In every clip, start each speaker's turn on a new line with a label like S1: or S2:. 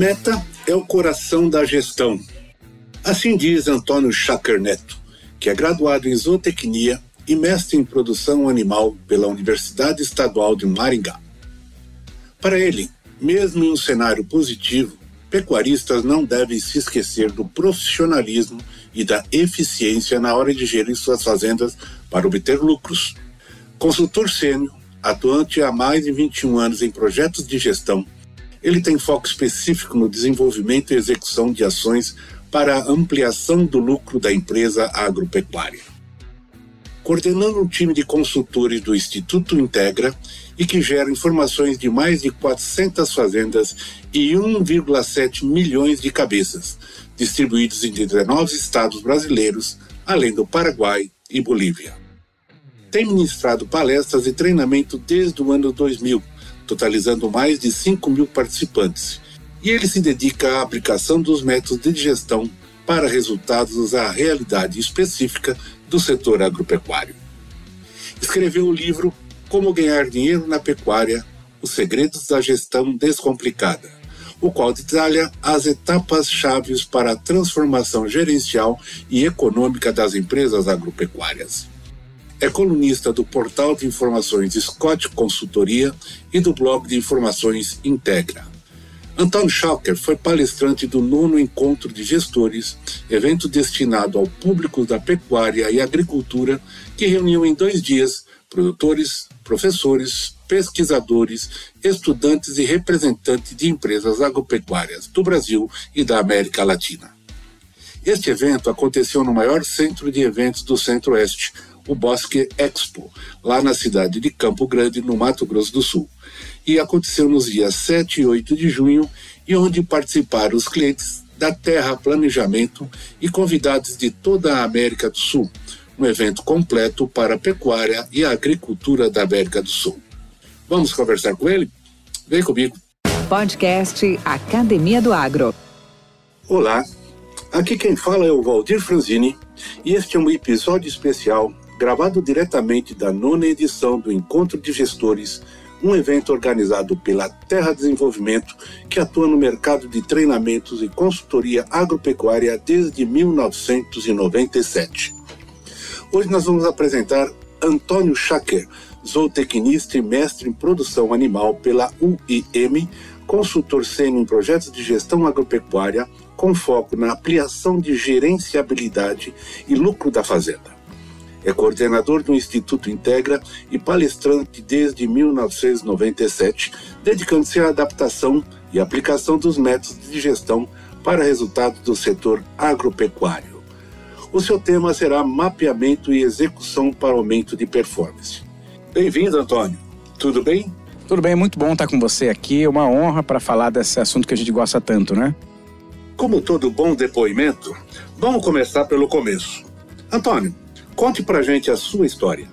S1: Meta é o coração da gestão. Assim diz Antônio Schacker Neto, que é graduado em zootecnia e mestre em produção animal pela Universidade Estadual de Maringá. Para ele, mesmo em um cenário positivo, pecuaristas não devem se esquecer do profissionalismo e da eficiência na hora de gerir suas fazendas para obter lucros. Consultor sênior, atuante há mais de 21 anos em projetos de gestão, ele tem foco específico no desenvolvimento e execução de ações para a ampliação do lucro da empresa agropecuária. Coordenando um time de consultores do Instituto Integra e que gera informações de mais de 400 fazendas e 1,7 milhões de cabeças, distribuídos em 19 estados brasileiros, além do Paraguai e Bolívia. Tem ministrado palestras e treinamento desde o ano 2000 totalizando mais de 5 mil participantes, e ele se dedica à aplicação dos métodos de gestão para resultados à realidade específica do setor agropecuário. Escreveu o livro Como Ganhar Dinheiro na Pecuária: Os Segredos da Gestão Descomplicada, o qual detalha as etapas chaves para a transformação gerencial e econômica das empresas agropecuárias. É colunista do portal de informações Scott Consultoria e do blog de informações Integra. Antônio Schalker foi palestrante do nono Encontro de Gestores, evento destinado ao público da pecuária e agricultura, que reuniu em dois dias produtores, professores, pesquisadores, estudantes e representantes de empresas agropecuárias do Brasil e da América Latina. Este evento aconteceu no maior centro de eventos do Centro-Oeste, o Bosque Expo, lá na cidade de Campo Grande, no Mato Grosso do Sul. E aconteceu nos dias 7 e 8 de junho, e onde participaram os clientes da Terra Planejamento e convidados de toda a América do Sul, um evento completo para a pecuária e a agricultura da América do Sul. Vamos conversar com ele? Vem comigo.
S2: Podcast Academia do Agro.
S1: Olá, aqui quem fala é o Valdir Franzini e este é um episódio especial gravado diretamente da nona edição do Encontro de Gestores, um evento organizado pela Terra Desenvolvimento, que atua no mercado de treinamentos e consultoria agropecuária desde 1997. Hoje nós vamos apresentar Antônio Schacker, zootecnista e mestre em produção animal pela UIM, consultor sênior em projetos de gestão agropecuária, com foco na ampliação de gerenciabilidade e lucro da fazenda. É coordenador do Instituto Integra e palestrante desde 1997, dedicando-se à adaptação e aplicação dos métodos de gestão para resultados do setor agropecuário. O seu tema será mapeamento e execução para aumento de performance. Bem-vindo, Antônio. Tudo bem?
S3: Tudo bem, muito bom estar com você aqui. É uma honra para falar desse assunto que a gente gosta tanto, né?
S1: Como todo bom depoimento, vamos começar pelo começo. Antônio, Conte pra gente a sua história.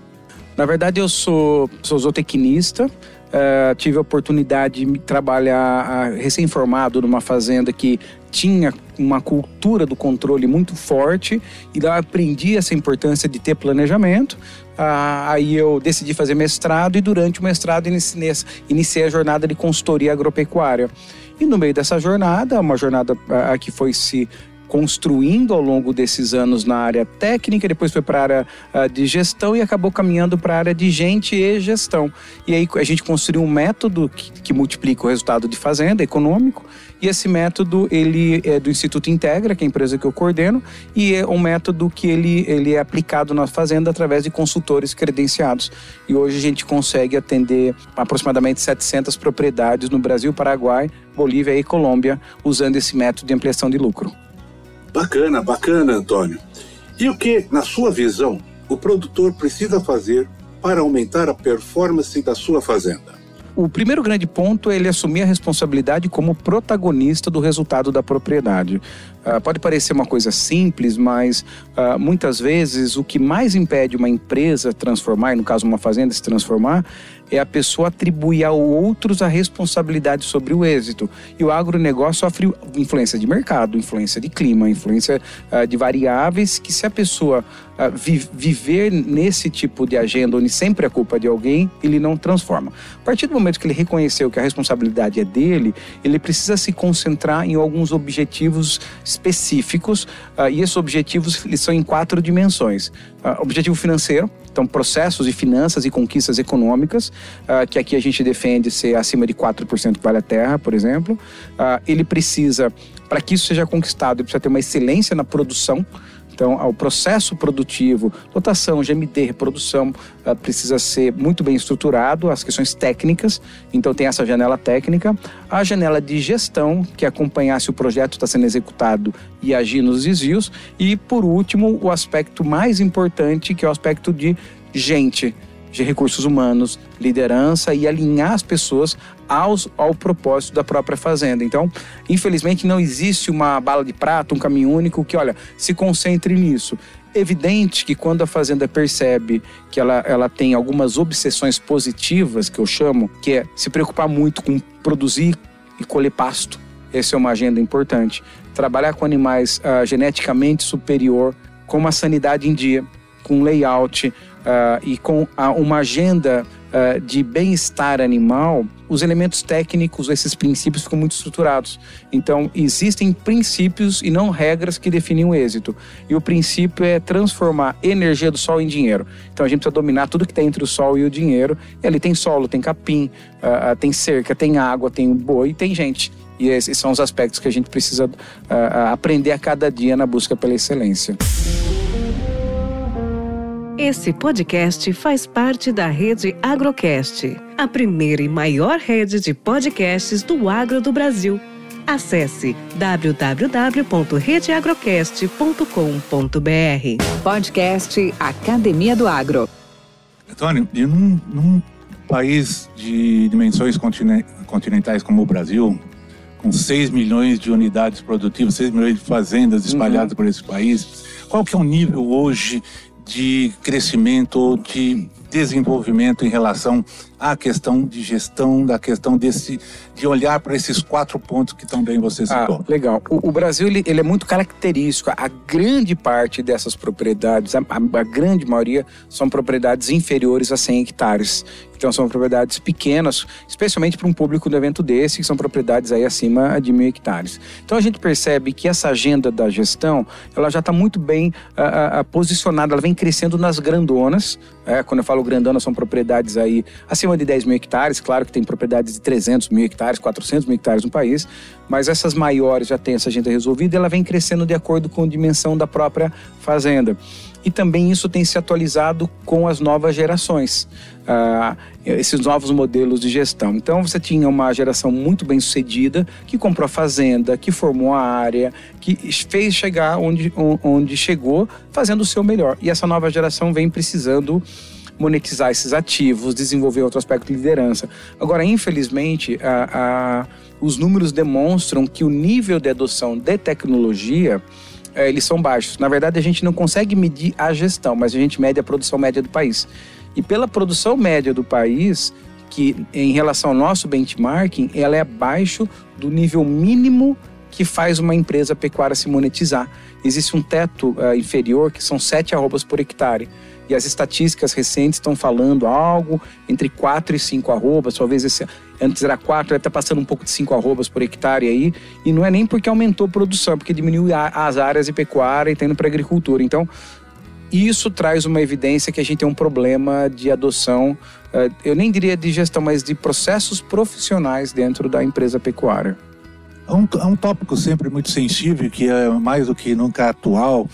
S3: Na verdade, eu sou, sou zootecnista. Uh, tive a oportunidade de trabalhar uh, recém-formado numa fazenda que tinha uma cultura do controle muito forte e lá aprendi essa importância de ter planejamento. Uh, aí eu decidi fazer mestrado e durante o mestrado iniciei, iniciei a jornada de consultoria agropecuária. E no meio dessa jornada, uma jornada uh, que foi se construindo ao longo desses anos na área técnica, depois foi para a área uh, de gestão e acabou caminhando para a área de gente e gestão. E aí a gente construiu um método que, que multiplica o resultado de fazenda econômico e esse método ele é do Instituto Integra, que é a empresa que eu coordeno, e é um método que ele, ele é aplicado na fazenda através de consultores credenciados. E hoje a gente consegue atender aproximadamente 700 propriedades no Brasil, Paraguai, Bolívia e Colômbia usando esse método de ampliação de lucro.
S1: Bacana, bacana, Antônio. E o que, na sua visão, o produtor precisa fazer para aumentar a performance da sua fazenda?
S3: O primeiro grande ponto é ele assumir a responsabilidade como protagonista do resultado da propriedade. Uh, pode parecer uma coisa simples, mas uh, muitas vezes o que mais impede uma empresa transformar, e no caso uma fazenda se transformar, é a pessoa atribuir a outros a responsabilidade sobre o êxito. E o agronegócio sofre influência de mercado, influência de clima, influência uh, de variáveis que se a pessoa uh, vi viver nesse tipo de agenda onde sempre é culpa de alguém, ele não transforma. A partir do momento que ele reconheceu que a responsabilidade é dele, ele precisa se concentrar em alguns objetivos uh, e esses objetivos eles são em quatro dimensões. objetivo financeiro, então, processos de finanças e conquistas econômicas, uh, que aqui a gente defende ser acima de 4% que vale a terra, por exemplo. Uh, ele precisa, para que isso seja conquistado, ele precisa ter uma excelência na produção. Então, o processo produtivo, lotação, GMD, reprodução, uh, precisa ser muito bem estruturado, as questões técnicas, então tem essa janela técnica. A janela de gestão, que acompanhar se o projeto está sendo executado e agir nos desvios. E, por último, o aspecto mais importante, que é o aspecto de gente de recursos humanos, liderança e alinhar as pessoas aos, ao propósito da própria fazenda. Então, infelizmente, não existe uma bala de prata, um caminho único que, olha, se concentre nisso. Evidente que quando a fazenda percebe que ela, ela tem algumas obsessões positivas, que eu chamo, que é se preocupar muito com produzir e colher pasto, essa é uma agenda importante. Trabalhar com animais uh, geneticamente superior, com uma sanidade em dia, com layout, uh, e com a, uma agenda uh, de bem-estar animal, os elementos técnicos, esses princípios ficam muito estruturados. Então, existem princípios e não regras que definem o êxito. E o princípio é transformar energia do sol em dinheiro. Então, a gente precisa dominar tudo que está entre o sol e o dinheiro. E ali tem solo, tem capim, uh, tem cerca, tem água, tem boi, tem gente. E esses são os aspectos que a gente precisa aprender a cada dia na busca pela excelência.
S4: Esse podcast faz parte da rede Agrocast, a primeira e maior rede de podcasts do agro do Brasil. Acesse www.redeagrocast.com.br.
S2: Podcast Academia do Agro.
S1: Antônio, e num, num país de dimensões continentais como o Brasil, com 6 milhões de unidades produtivas, 6 milhões de fazendas espalhadas uhum. por esse país, qual que é o nível hoje de crescimento, de desenvolvimento em relação à questão de gestão, da questão desse de olhar para esses quatro pontos que também você ah, citou.
S3: Ah, legal. O, o Brasil ele, ele, é muito característico. A grande parte dessas propriedades, a, a, a grande maioria, são propriedades inferiores a 100 hectares. Então são propriedades pequenas, especialmente para um público do evento desse, que são propriedades aí acima de mil hectares. Então a gente percebe que essa agenda da gestão, ela já está muito bem uh, uh, posicionada, ela vem crescendo nas grandonas. É, quando eu falo grandona, são propriedades aí acima de 10 mil hectares. Claro que tem propriedades de 300 mil hectares, 400 mil hectares no país, mas essas maiores já têm essa agenda resolvida e ela vem crescendo de acordo com a dimensão da própria fazenda e também isso tem se atualizado com as novas gerações, uh, esses novos modelos de gestão. Então você tinha uma geração muito bem sucedida que comprou a fazenda, que formou a área, que fez chegar onde, onde chegou, fazendo o seu melhor. E essa nova geração vem precisando monetizar esses ativos, desenvolver outro aspecto de liderança. Agora, infelizmente, a, a, os números demonstram que o nível de adoção de tecnologia é, eles são baixos. Na verdade, a gente não consegue medir a gestão, mas a gente mede a produção média do país. E pela produção média do país, que em relação ao nosso benchmarking, ela é abaixo do nível mínimo que faz uma empresa pecuária se monetizar. Existe um teto uh, inferior que são 7 arrobas por hectare. E as estatísticas recentes estão falando algo entre 4 e 5 arrobas, talvez esse, antes era 4, está passando um pouco de 5 arrobas por hectare aí, e não é nem porque aumentou a produção, é porque diminuiu as áreas de pecuária e está indo para agricultura. Então, isso traz uma evidência que a gente tem um problema de adoção, eh, eu nem diria de gestão, mas de processos profissionais dentro da empresa pecuária.
S1: É um, é um tópico sempre muito sensível, que é mais do que nunca atual,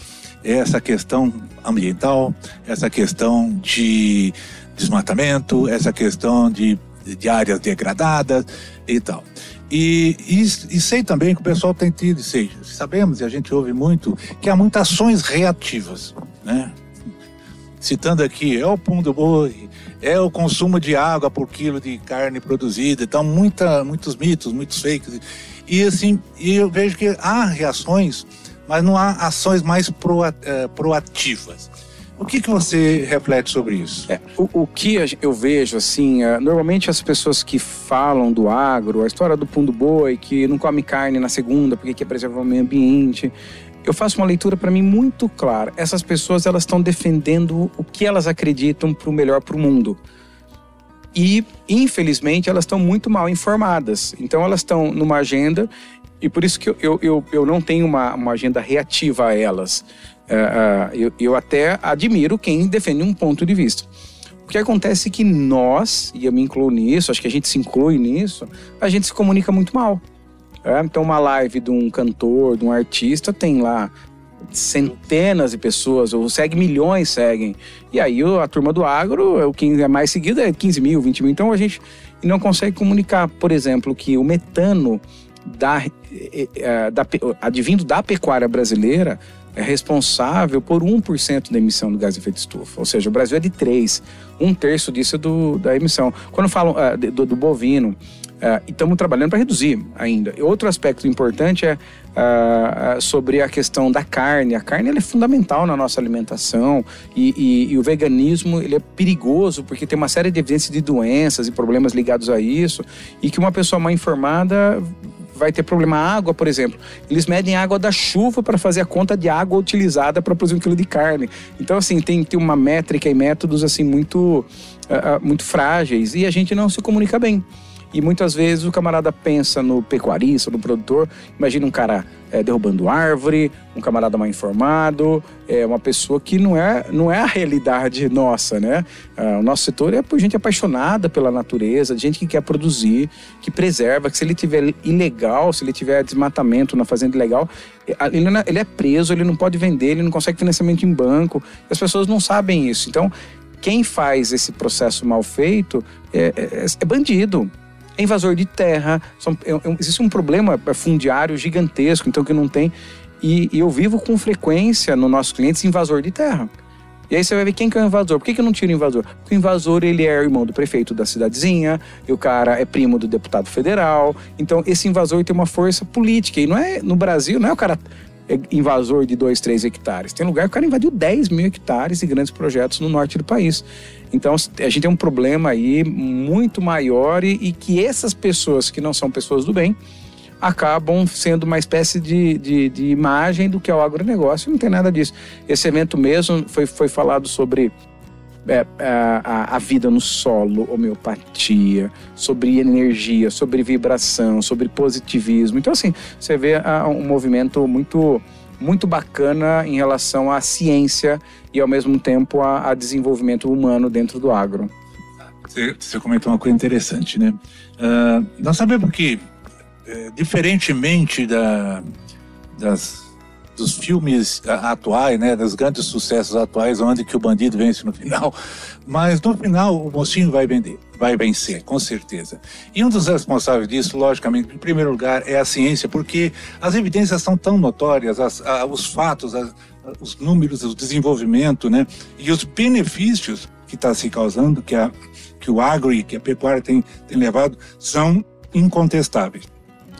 S1: é essa questão ambiental, essa questão de desmatamento, essa questão de, de áreas degradadas e tal. E, e, e, sei também que o pessoal tem tido, sei, sabemos e a gente ouve muito, que há muitas ações reativas, né?
S5: citando aqui, é o pão do boi, é o consumo de água por quilo de carne produzida, então muita, muitos mitos, muitos fakes. E assim, eu vejo que há reações, mas não há ações mais eh, proativas. O que, que você reflete sobre isso?
S3: É, o, o, que eu vejo, assim, é, normalmente as pessoas que falam do agro, a história do pão do boi, que não come carne na segunda porque quer preservar o meio ambiente, eu faço uma leitura para mim muito clara. Essas pessoas elas estão defendendo o que elas acreditam para o melhor para o mundo. E, infelizmente, elas estão muito mal informadas. Então, elas estão numa agenda, e por isso que eu, eu, eu, eu não tenho uma, uma agenda reativa a elas. Uh, eu, eu até admiro quem defende um ponto de vista. O que acontece é que nós, e eu me incluo nisso, acho que a gente se inclui nisso, a gente se comunica muito mal. É, então, uma live de um cantor, de um artista, tem lá centenas de pessoas, ou segue milhões, seguem. E aí a turma do agro, o que é mais seguido é 15 mil, 20 mil. Então a gente não consegue comunicar, por exemplo, que o metano da, eh, eh, da, advindo da pecuária brasileira é responsável por 1% da emissão do gás de efeito estufa. Ou seja, o Brasil é de 3%. Um terço disso é do, da emissão. Quando falam uh, do, do, bovino, uh, e estamos trabalhando para reduzir ainda. Outro aspecto importante é uh, sobre a questão da carne. A carne é fundamental na nossa alimentação e, e, e, o veganismo ele é perigoso porque tem uma série de evidências de doenças e problemas ligados a isso e que uma pessoa mal informada vai ter problema água, por exemplo. Eles medem a água da chuva para fazer a conta de água utilizada para produzir um quilo de carne. Então, assim, tem, tem uma métrica e métodos assim muito, uh, muito frágeis e a gente não se comunica bem. E muitas vezes o camarada pensa no pecuarista, no produtor. Imagina um cara é, derrubando árvore, um camarada mal informado, é uma pessoa que não é, não é a realidade nossa, né? Ah, o nosso setor é por gente apaixonada pela natureza, gente que quer produzir, que preserva, que se ele tiver ilegal, se ele tiver desmatamento na fazenda ilegal, é, ele, é, ele é preso, ele não pode vender, ele não consegue financiamento em banco. As pessoas não sabem isso. Então, quem faz esse processo mal feito é, é, é bandido é invasor de terra, são, é, é, existe um problema fundiário gigantesco, então que não tem. E, e eu vivo com frequência no nossos clientes invasor de terra. E aí você vai ver quem que é o invasor. Por que, que eu não tiro o invasor? Porque o invasor ele é irmão do prefeito da cidadezinha, e o cara é primo do deputado federal. Então esse invasor tem uma força política. E não é no Brasil, não é o cara é invasor de 2, 3 hectares. Tem lugar que o cara invadiu 10 mil hectares e grandes projetos no norte do país. Então a gente tem um problema aí muito maior e, e que essas pessoas que não são pessoas do bem acabam sendo uma espécie de, de, de imagem do que é o agronegócio. Não tem nada disso. Esse evento mesmo foi, foi falado sobre é, a, a, vida no solo, homeopatia, sobre energia, sobre vibração, sobre positivismo. Então, assim, você vê um movimento muito muito bacana em relação à ciência e ao mesmo tempo a, a desenvolvimento humano dentro do agro.
S5: Você, comentou uma coisa interessante, né? Uh, nós sabemos que, é, diferentemente da, das, dos filmes atuais, né, dos grandes sucessos atuais, onde que o bandido vence no final, mas no final o mocinho vai vender, vai vencer, com certeza. E um dos responsáveis disso, logicamente, em primeiro lugar, é a ciência, porque as evidências são tão notórias, as, a, os fatos, a, os números, o desenvolvimento, né, e os benefícios que está se causando, que, a, que o agro e que a pecuária tem, tem levado, são incontestáveis.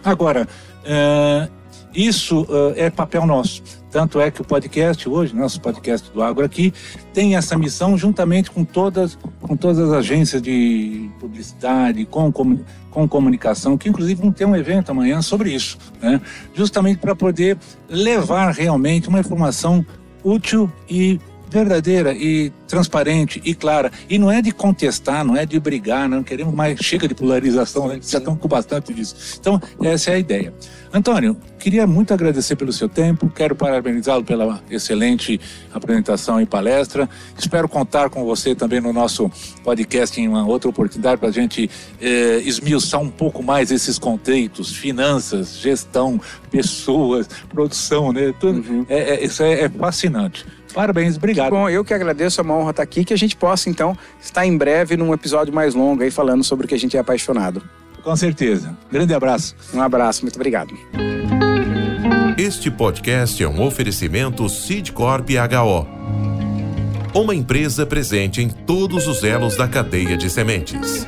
S5: Agora, uh, isso uh, é papel nosso. Tanto é que o podcast hoje, nosso podcast do Agro aqui, tem essa missão juntamente com todas, com todas as agências de publicidade, com, com comunicação, que inclusive vão ter um evento amanhã sobre isso, né? justamente para poder levar realmente uma informação útil e verdadeira e transparente e clara. E não é de contestar, não é de brigar, não queremos mais. Chega de polarização, né? já estamos com bastante disso. Então, essa é a ideia. Antônio, queria muito agradecer pelo seu tempo, quero parabenizá-lo pela excelente apresentação e palestra. Espero contar com você também no nosso podcast em uma outra oportunidade para a gente eh, esmiuçar um pouco mais esses conceitos, finanças, gestão, pessoas, produção, né? Tudo, uhum. é, é, isso é, é fascinante. Parabéns, obrigado.
S3: Bom, eu que agradeço, é uma honra estar aqui, que a gente possa então estar em breve num episódio mais longo aí falando sobre o que a gente é apaixonado.
S5: Com certeza. Grande abraço.
S3: Um abraço, muito obrigado.
S6: Este podcast é um oferecimento Sidcorp HO. uma empresa presente em todos os elos da cadeia de sementes.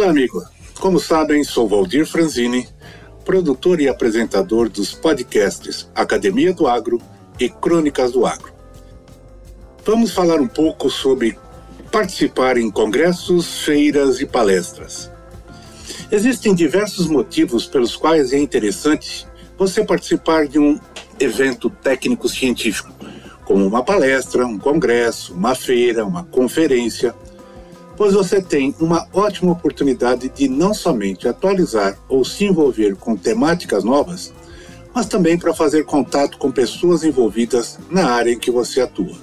S1: Olá, amigo. Como sabem, sou Valdir Franzini, produtor e apresentador dos podcasts Academia do Agro e Crônicas do Agro. Vamos falar um pouco sobre participar em congressos, feiras e palestras. Existem diversos motivos pelos quais é interessante você participar de um evento técnico-científico, como uma palestra, um congresso, uma feira, uma conferência pois você tem uma ótima oportunidade de não somente atualizar ou se envolver com temáticas novas, mas também para fazer contato com pessoas envolvidas na área em que você atua.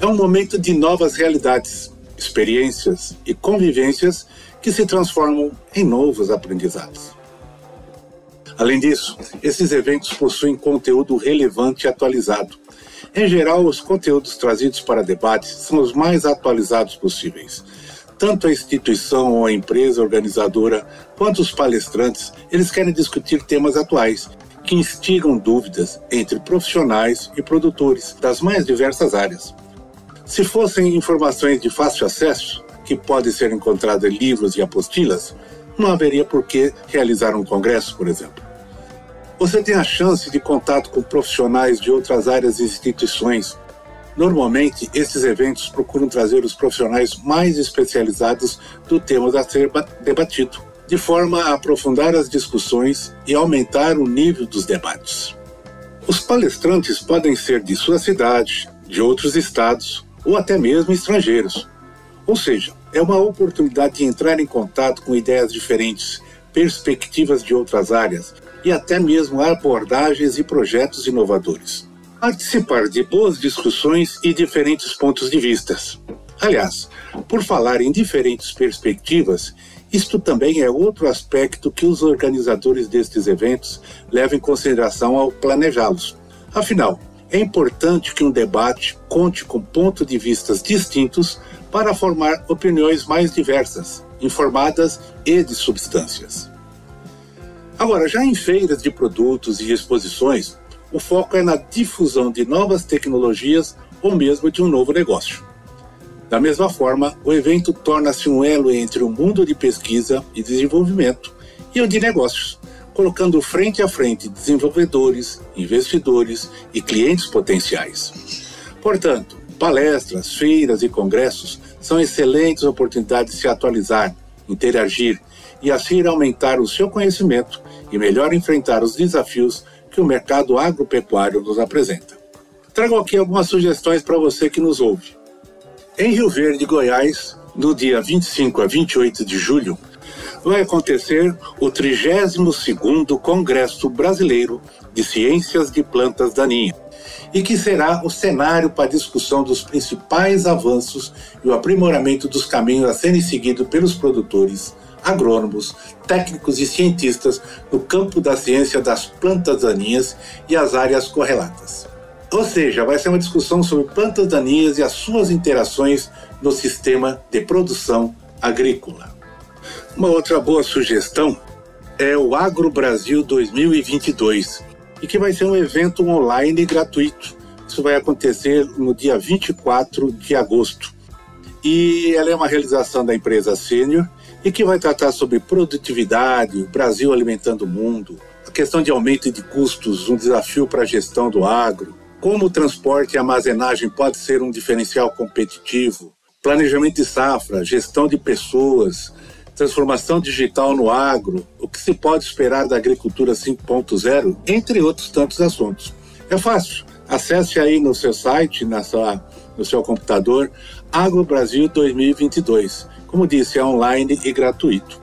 S1: É um momento de novas realidades, experiências e convivências que se transformam em novos aprendizados. Além disso, esses eventos possuem conteúdo relevante e atualizado, em geral, os conteúdos trazidos para debate são os mais atualizados possíveis. Tanto a instituição ou a empresa organizadora quanto os palestrantes, eles querem discutir temas atuais que instigam dúvidas entre profissionais e produtores das mais diversas áreas. Se fossem informações de fácil acesso, que podem ser encontradas em livros e apostilas, não haveria por que realizar um congresso, por exemplo. Você tem a chance de contato com profissionais de outras áreas e instituições. Normalmente, esses eventos procuram trazer os profissionais mais especializados do tema a ser debatido, de forma a aprofundar as discussões e aumentar o nível dos debates. Os palestrantes podem ser de sua cidade, de outros estados ou até mesmo estrangeiros. Ou seja, é uma oportunidade de entrar em contato com ideias diferentes, perspectivas de outras áreas e até mesmo abordagens e projetos inovadores. Participar de boas discussões e diferentes pontos de vistas. Aliás, por falar em diferentes perspectivas, isto também é outro aspecto que os organizadores destes eventos levam em consideração ao planejá-los. Afinal, é importante que um debate conte com pontos de vistas distintos para formar opiniões mais diversas, informadas e de substâncias. Agora, já em feiras de produtos e exposições, o foco é na difusão de novas tecnologias ou mesmo de um novo negócio. Da mesma forma, o evento torna-se um elo entre o mundo de pesquisa e desenvolvimento e o de negócios, colocando frente a frente desenvolvedores, investidores e clientes potenciais. Portanto, palestras, feiras e congressos são excelentes oportunidades de se atualizar, interagir e assim aumentar o seu conhecimento e melhor enfrentar os desafios que o mercado agropecuário nos apresenta. Trago aqui algumas sugestões para você que nos ouve. Em Rio Verde, Goiás, no dia 25 a 28 de julho, vai acontecer o 32º Congresso Brasileiro de Ciências de Plantas Daninhas, e que será o cenário para a discussão dos principais avanços e o aprimoramento dos caminhos a serem seguidos pelos produtores agrônomos, técnicos e cientistas no campo da ciência das plantas daninhas e as áreas correlatas. Ou seja, vai ser uma discussão sobre plantas daninhas e as suas interações no sistema de produção agrícola. Uma outra boa sugestão é o Agro Brasil 2022, e que vai ser um evento online gratuito. Isso vai acontecer no dia 24 de agosto. E ela é uma realização da empresa Sênior e que vai tratar sobre produtividade, o Brasil alimentando o mundo, a questão de aumento de custos, um desafio para a gestão do agro, como o transporte e armazenagem pode ser um diferencial competitivo, planejamento de safra, gestão de pessoas, transformação digital no agro, o que se pode esperar da agricultura 5.0, entre outros tantos assuntos. É fácil. Acesse aí no seu site, na sua, no seu computador, Agro Brasil 2022. Como disse, é online e gratuito.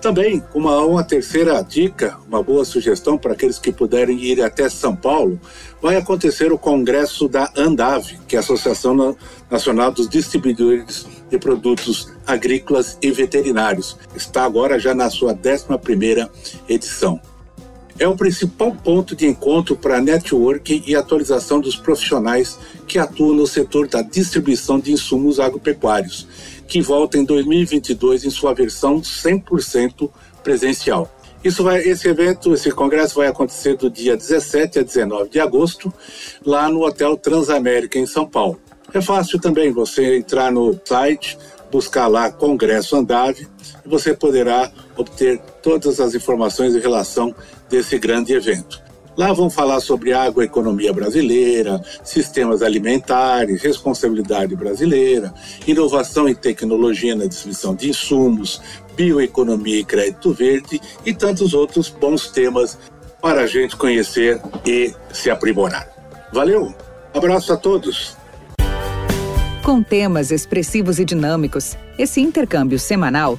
S1: Também, uma, uma terceira dica, uma boa sugestão para aqueles que puderem ir até São Paulo, vai acontecer o congresso da ANDAV, que é a Associação Nacional dos Distribuidores de Produtos Agrícolas e Veterinários. Está agora já na sua 11ª edição é o principal ponto de encontro para networking e atualização dos profissionais que atuam no setor da distribuição de insumos agropecuários, que volta em 2022 em sua versão 100% presencial. Isso vai, esse evento, esse congresso vai acontecer do dia 17 a 19 de agosto, lá no Hotel Transamérica, em São Paulo. É fácil também você entrar no site, buscar lá Congresso Andave e você poderá obter todas as informações em relação desse grande evento. Lá vão falar sobre agroeconomia brasileira, sistemas alimentares, responsabilidade brasileira, inovação e tecnologia na distribuição de insumos, bioeconomia e crédito verde e tantos outros bons temas para a gente conhecer e se aprimorar. Valeu! Abraço a todos!
S2: Com temas expressivos e dinâmicos, esse intercâmbio semanal